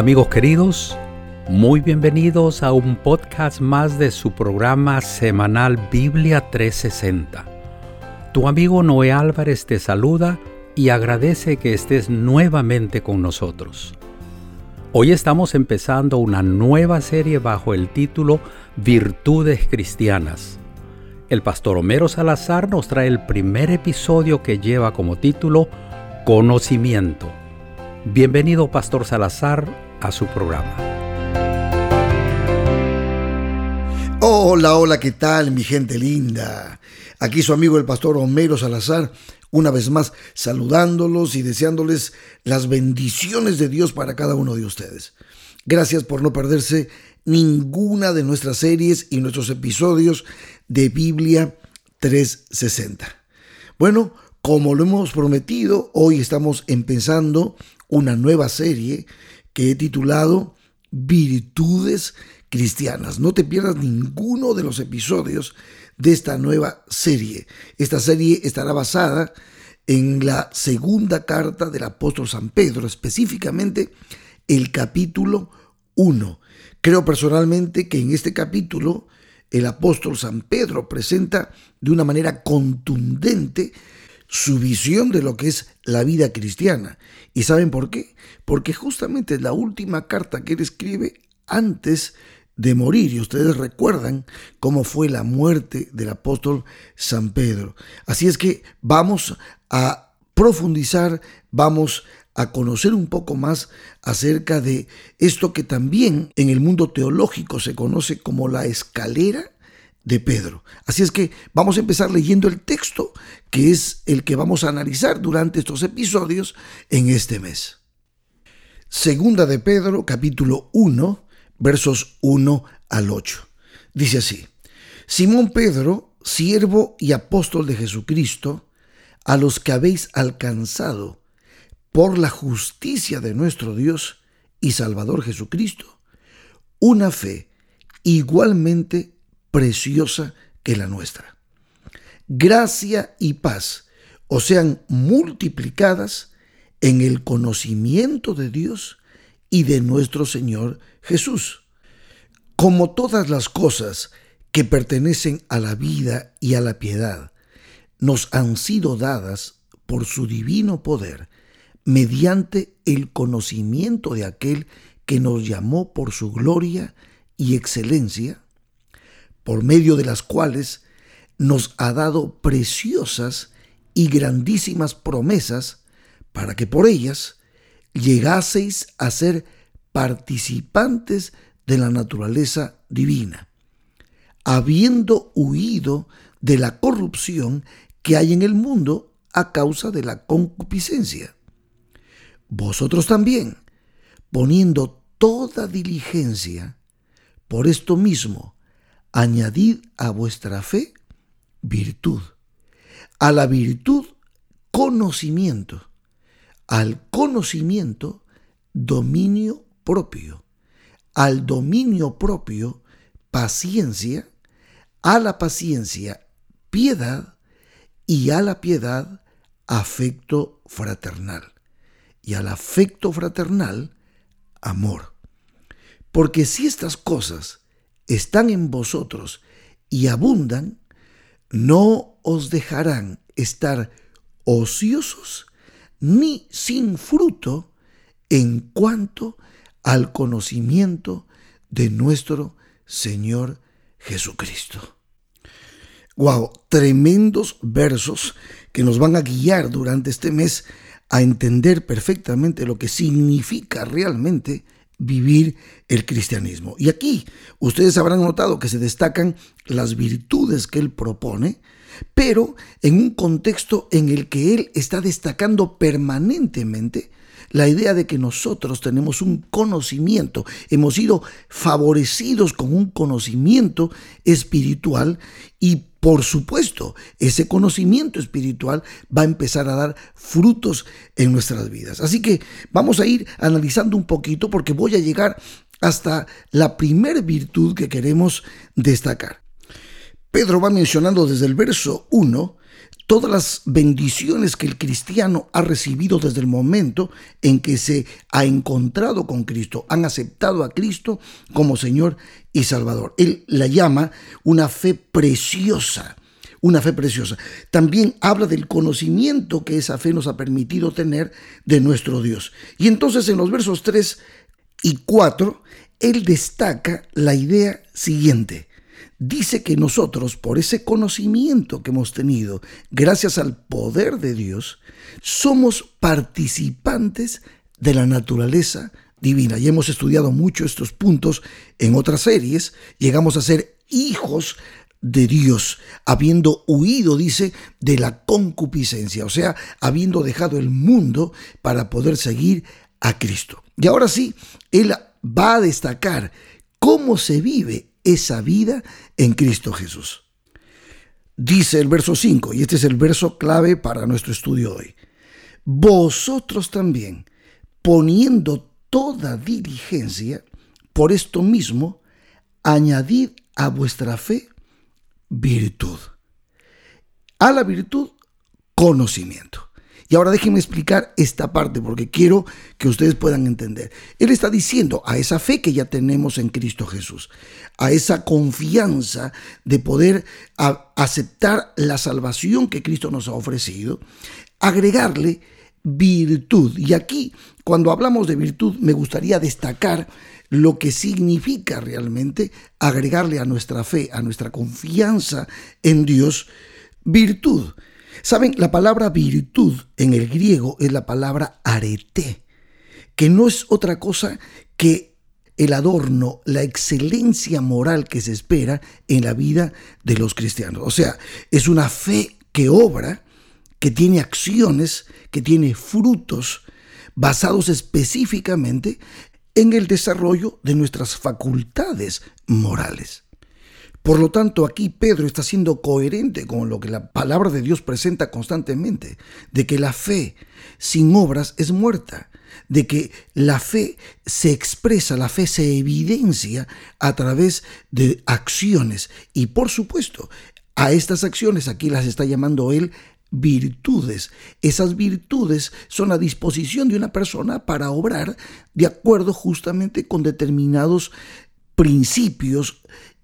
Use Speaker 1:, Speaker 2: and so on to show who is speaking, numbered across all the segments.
Speaker 1: Amigos queridos, muy bienvenidos a un podcast más de su programa semanal Biblia 360. Tu amigo Noé Álvarez te saluda y agradece que estés nuevamente con nosotros. Hoy estamos empezando una nueva serie bajo el título Virtudes Cristianas. El pastor Homero Salazar nos trae el primer episodio que lleva como título Conocimiento. Bienvenido Pastor Salazar a su programa.
Speaker 2: Hola, hola, ¿qué tal mi gente linda? Aquí su amigo el pastor Homero Salazar una vez más saludándolos y deseándoles las bendiciones de Dios para cada uno de ustedes. Gracias por no perderse ninguna de nuestras series y nuestros episodios de Biblia 360. Bueno, como lo hemos prometido, hoy estamos empezando una nueva serie que he titulado Virtudes Cristianas. No te pierdas ninguno de los episodios de esta nueva serie. Esta serie estará basada en la segunda carta del apóstol San Pedro, específicamente el capítulo 1. Creo personalmente que en este capítulo el apóstol San Pedro presenta de una manera contundente su visión de lo que es la vida cristiana. ¿Y saben por qué? Porque justamente es la última carta que él escribe antes de morir. Y ustedes recuerdan cómo fue la muerte del apóstol San Pedro. Así es que vamos a profundizar, vamos a conocer un poco más acerca de esto que también en el mundo teológico se conoce como la escalera de Pedro. Así es que vamos a empezar leyendo el texto que es el que vamos a analizar durante estos episodios en este mes. Segunda de Pedro, capítulo 1, versos 1 al 8. Dice así, Simón Pedro, siervo y apóstol de Jesucristo, a los que habéis alcanzado por la justicia de nuestro Dios y Salvador Jesucristo, una fe igualmente preciosa que la nuestra. Gracia y paz os sean multiplicadas en el conocimiento de Dios y de nuestro Señor Jesús. Como todas las cosas que pertenecen a la vida y a la piedad, nos han sido dadas por su divino poder, mediante el conocimiento de aquel que nos llamó por su gloria y excelencia, por medio de las cuales nos ha dado preciosas y grandísimas promesas para que por ellas llegaseis a ser participantes de la naturaleza divina, habiendo huido de la corrupción que hay en el mundo a causa de la concupiscencia. Vosotros también, poniendo toda diligencia, por esto mismo, añadid a vuestra fe virtud, a la virtud conocimiento, al conocimiento dominio propio, al dominio propio paciencia, a la paciencia piedad y a la piedad afecto fraternal y al afecto fraternal amor. Porque si estas cosas están en vosotros y abundan, no os dejarán estar ociosos ni sin fruto en cuanto al conocimiento de nuestro Señor Jesucristo. Wow, tremendos versos que nos van a guiar durante este mes a entender perfectamente lo que significa realmente vivir el cristianismo. Y aquí ustedes habrán notado que se destacan las virtudes que él propone, pero en un contexto en el que Él está destacando permanentemente la idea de que nosotros tenemos un conocimiento, hemos sido favorecidos con un conocimiento espiritual y por supuesto, ese conocimiento espiritual va a empezar a dar frutos en nuestras vidas. Así que vamos a ir analizando un poquito porque voy a llegar hasta la primer virtud que queremos destacar. Pedro va mencionando desde el verso 1 todas las bendiciones que el cristiano ha recibido desde el momento en que se ha encontrado con Cristo, han aceptado a Cristo como Señor y Salvador. Él la llama una fe preciosa, una fe preciosa. También habla del conocimiento que esa fe nos ha permitido tener de nuestro Dios. Y entonces en los versos 3 y 4, él destaca la idea siguiente dice que nosotros, por ese conocimiento que hemos tenido, gracias al poder de Dios, somos participantes de la naturaleza divina. Y hemos estudiado mucho estos puntos en otras series. Llegamos a ser hijos de Dios, habiendo huido, dice, de la concupiscencia, o sea, habiendo dejado el mundo para poder seguir a Cristo. Y ahora sí, Él va a destacar cómo se vive esa vida en Cristo Jesús. Dice el verso 5, y este es el verso clave para nuestro estudio hoy. Vosotros también, poniendo toda diligencia, por esto mismo, añadid a vuestra fe virtud. A la virtud, conocimiento. Y ahora déjenme explicar esta parte porque quiero que ustedes puedan entender. Él está diciendo a esa fe que ya tenemos en Cristo Jesús, a esa confianza de poder aceptar la salvación que Cristo nos ha ofrecido, agregarle virtud. Y aquí, cuando hablamos de virtud, me gustaría destacar lo que significa realmente agregarle a nuestra fe, a nuestra confianza en Dios, virtud. Saben, la palabra virtud en el griego es la palabra arete, que no es otra cosa que el adorno, la excelencia moral que se espera en la vida de los cristianos. O sea, es una fe que obra, que tiene acciones, que tiene frutos basados específicamente en el desarrollo de nuestras facultades morales. Por lo tanto, aquí Pedro está siendo coherente con lo que la palabra de Dios presenta constantemente, de que la fe sin obras es muerta, de que la fe se expresa, la fe se evidencia a través de acciones. Y por supuesto, a estas acciones aquí las está llamando él virtudes. Esas virtudes son a disposición de una persona para obrar de acuerdo justamente con determinados principios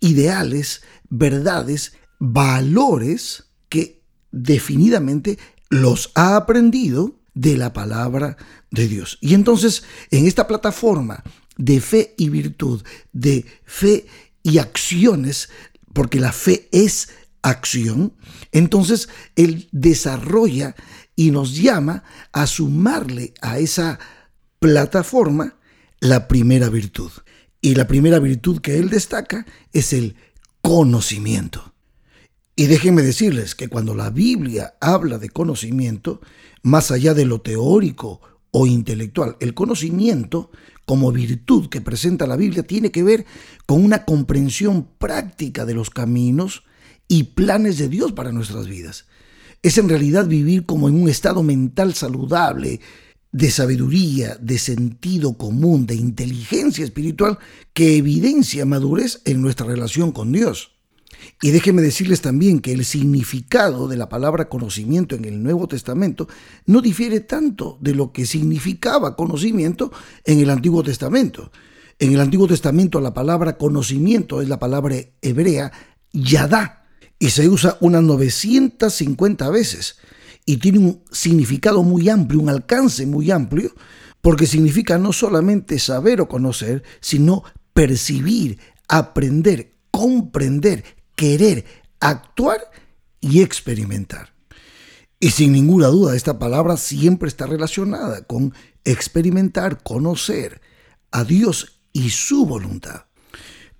Speaker 2: ideales, verdades, valores que definidamente los ha aprendido de la palabra de Dios. Y entonces, en esta plataforma de fe y virtud, de fe y acciones, porque la fe es acción, entonces Él desarrolla y nos llama a sumarle a esa plataforma la primera virtud. Y la primera virtud que él destaca es el conocimiento. Y déjenme decirles que cuando la Biblia habla de conocimiento, más allá de lo teórico o intelectual, el conocimiento como virtud que presenta la Biblia tiene que ver con una comprensión práctica de los caminos y planes de Dios para nuestras vidas. Es en realidad vivir como en un estado mental saludable, de sabiduría, de sentido común, de inteligencia espiritual que evidencia madurez en nuestra relación con Dios. Y déjenme decirles también que el significado de la palabra conocimiento en el Nuevo Testamento no difiere tanto de lo que significaba conocimiento en el Antiguo Testamento. En el Antiguo Testamento la palabra conocimiento es la palabra hebrea yadá y se usa unas 950 veces y tiene un significado muy amplio, un alcance muy amplio, porque significa no solamente saber o conocer, sino percibir, aprender, comprender, querer, actuar y experimentar. Y sin ninguna duda, esta palabra siempre está relacionada con experimentar, conocer a Dios y su voluntad.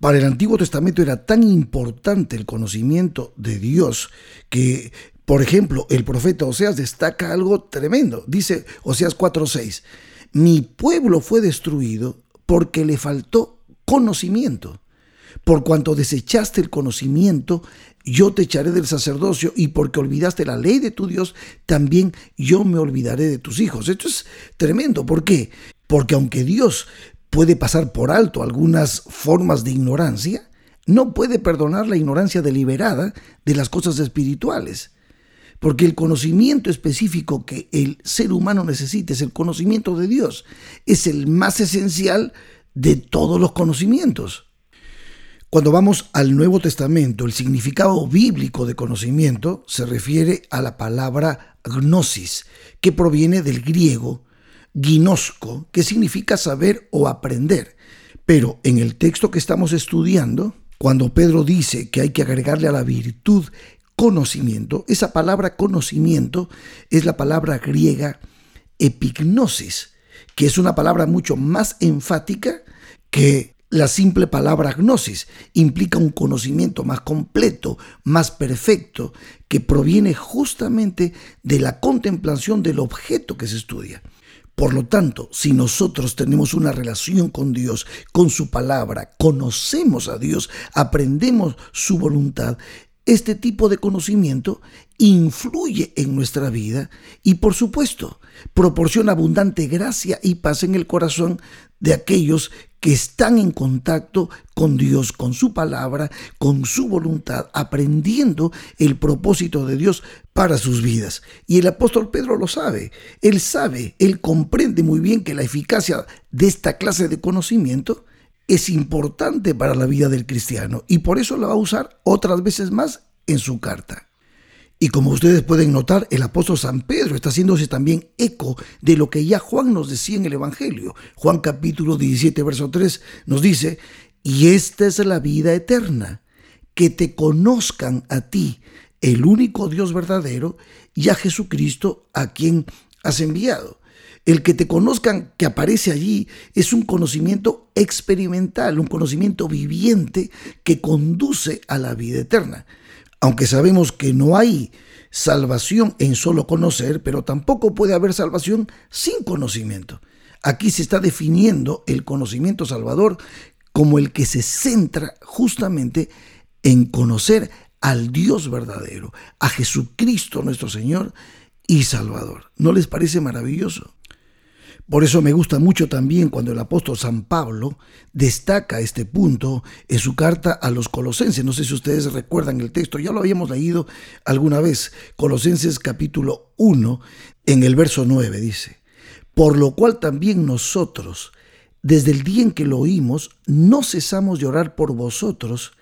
Speaker 2: Para el Antiguo Testamento era tan importante el conocimiento de Dios que por ejemplo, el profeta Oseas destaca algo tremendo. Dice Oseas 4:6, mi pueblo fue destruido porque le faltó conocimiento. Por cuanto desechaste el conocimiento, yo te echaré del sacerdocio y porque olvidaste la ley de tu Dios, también yo me olvidaré de tus hijos. Esto es tremendo. ¿Por qué? Porque aunque Dios puede pasar por alto algunas formas de ignorancia, no puede perdonar la ignorancia deliberada de las cosas espirituales. Porque el conocimiento específico que el ser humano necesita es el conocimiento de Dios. Es el más esencial de todos los conocimientos. Cuando vamos al Nuevo Testamento, el significado bíblico de conocimiento se refiere a la palabra gnosis, que proviene del griego ginosco, que significa saber o aprender. Pero en el texto que estamos estudiando, cuando Pedro dice que hay que agregarle a la virtud conocimiento, esa palabra conocimiento es la palabra griega epignosis, que es una palabra mucho más enfática que la simple palabra gnosis. Implica un conocimiento más completo, más perfecto, que proviene justamente de la contemplación del objeto que se estudia. Por lo tanto, si nosotros tenemos una relación con Dios, con su palabra, conocemos a Dios, aprendemos su voluntad, este tipo de conocimiento influye en nuestra vida y por supuesto proporciona abundante gracia y paz en el corazón de aquellos que están en contacto con Dios, con su palabra, con su voluntad, aprendiendo el propósito de Dios para sus vidas. Y el apóstol Pedro lo sabe, él sabe, él comprende muy bien que la eficacia de esta clase de conocimiento es importante para la vida del cristiano y por eso la va a usar otras veces más en su carta. Y como ustedes pueden notar, el apóstol San Pedro está haciéndose también eco de lo que ya Juan nos decía en el Evangelio. Juan capítulo 17, verso 3 nos dice, y esta es la vida eterna, que te conozcan a ti, el único Dios verdadero, y a Jesucristo a quien has enviado. El que te conozcan que aparece allí es un conocimiento experimental, un conocimiento viviente que conduce a la vida eterna. Aunque sabemos que no hay salvación en solo conocer, pero tampoco puede haber salvación sin conocimiento. Aquí se está definiendo el conocimiento salvador como el que se centra justamente en conocer al Dios verdadero, a Jesucristo nuestro Señor y Salvador. ¿No les parece maravilloso? Por eso me gusta mucho también cuando el apóstol San Pablo destaca este punto en su carta a los colosenses. No sé si ustedes recuerdan el texto, ya lo habíamos leído alguna vez. Colosenses capítulo 1, en el verso 9 dice, por lo cual también nosotros, desde el día en que lo oímos, no cesamos de orar por vosotros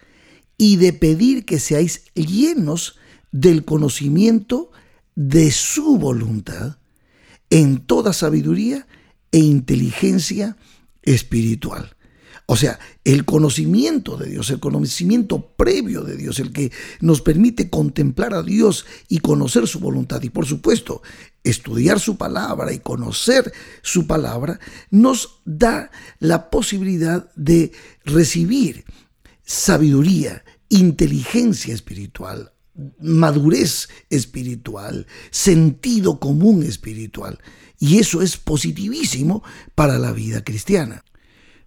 Speaker 2: y de pedir que seáis llenos del conocimiento de su voluntad en toda sabiduría e inteligencia espiritual. O sea, el conocimiento de Dios, el conocimiento previo de Dios, el que nos permite contemplar a Dios y conocer su voluntad. Y por supuesto, estudiar su palabra y conocer su palabra nos da la posibilidad de recibir sabiduría, inteligencia espiritual, madurez espiritual, sentido común espiritual. Y eso es positivísimo para la vida cristiana.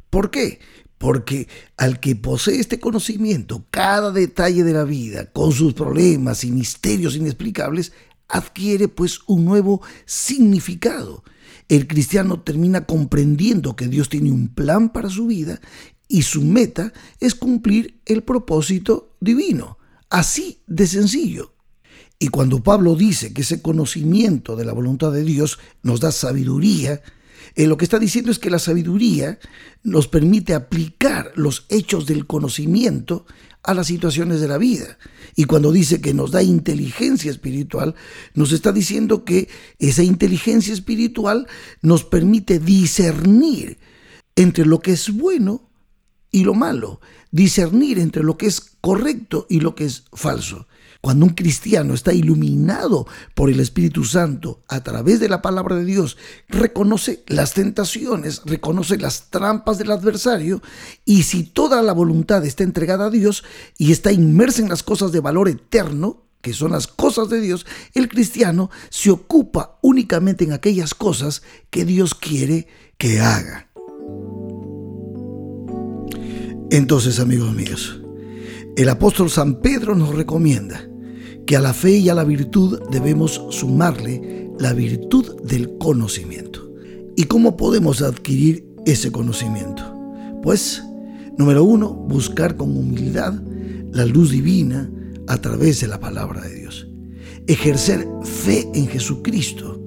Speaker 2: ¿Por qué? Porque al que posee este conocimiento, cada detalle de la vida, con sus problemas y misterios inexplicables, adquiere pues un nuevo significado. El cristiano termina comprendiendo que Dios tiene un plan para su vida y su meta es cumplir el propósito divino. Así de sencillo. Y cuando Pablo dice que ese conocimiento de la voluntad de Dios nos da sabiduría, eh, lo que está diciendo es que la sabiduría nos permite aplicar los hechos del conocimiento a las situaciones de la vida. Y cuando dice que nos da inteligencia espiritual, nos está diciendo que esa inteligencia espiritual nos permite discernir entre lo que es bueno y lo malo, discernir entre lo que es correcto y lo que es falso. Cuando un cristiano está iluminado por el Espíritu Santo a través de la palabra de Dios, reconoce las tentaciones, reconoce las trampas del adversario y si toda la voluntad está entregada a Dios y está inmersa en las cosas de valor eterno, que son las cosas de Dios, el cristiano se ocupa únicamente en aquellas cosas que Dios quiere que haga. Entonces, amigos míos, el apóstol San Pedro nos recomienda que a la fe y a la virtud debemos sumarle la virtud del conocimiento. ¿Y cómo podemos adquirir ese conocimiento? Pues, número uno, buscar con humildad la luz divina a través de la palabra de Dios. ejercer fe en Jesucristo,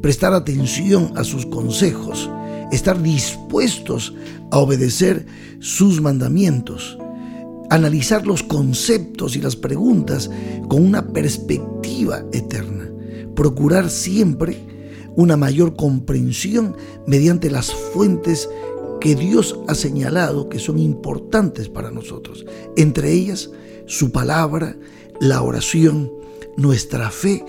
Speaker 2: prestar atención a sus consejos, estar dispuestos a obedecer sus mandamientos, analizar los conceptos y las preguntas con una perspectiva eterna, procurar siempre una mayor comprensión mediante las fuentes que Dios ha señalado que son importantes para nosotros, entre ellas su palabra, la oración, nuestra fe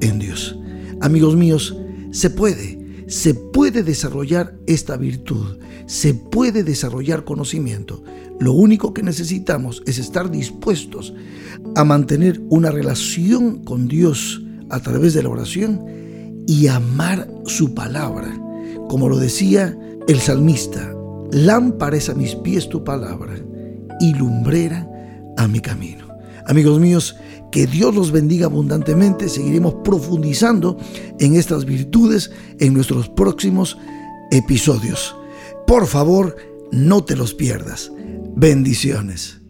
Speaker 2: en Dios. Amigos míos, se puede, se puede desarrollar esta virtud, se puede desarrollar conocimiento. Lo único que necesitamos es estar dispuestos a mantener una relación con Dios a través de la oración y amar su palabra. Como lo decía el salmista, lámpara es a mis pies tu palabra y lumbrera a mi camino. Amigos míos, que Dios los bendiga abundantemente. Seguiremos profundizando en estas virtudes en nuestros próximos episodios. Por favor, no te los pierdas. Bendiciones.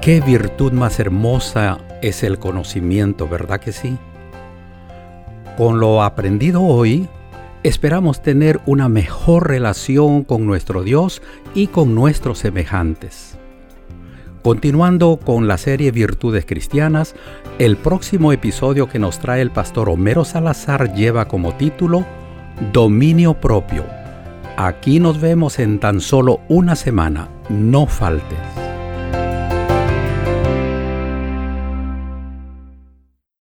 Speaker 1: Qué virtud más hermosa es el conocimiento, ¿verdad que sí? Con lo aprendido hoy, esperamos tener una mejor relación con nuestro Dios y con nuestros semejantes. Continuando con la serie Virtudes Cristianas, el próximo episodio que nos trae el pastor Homero Salazar lleva como título Dominio propio. Aquí nos vemos en tan solo una semana. No faltes.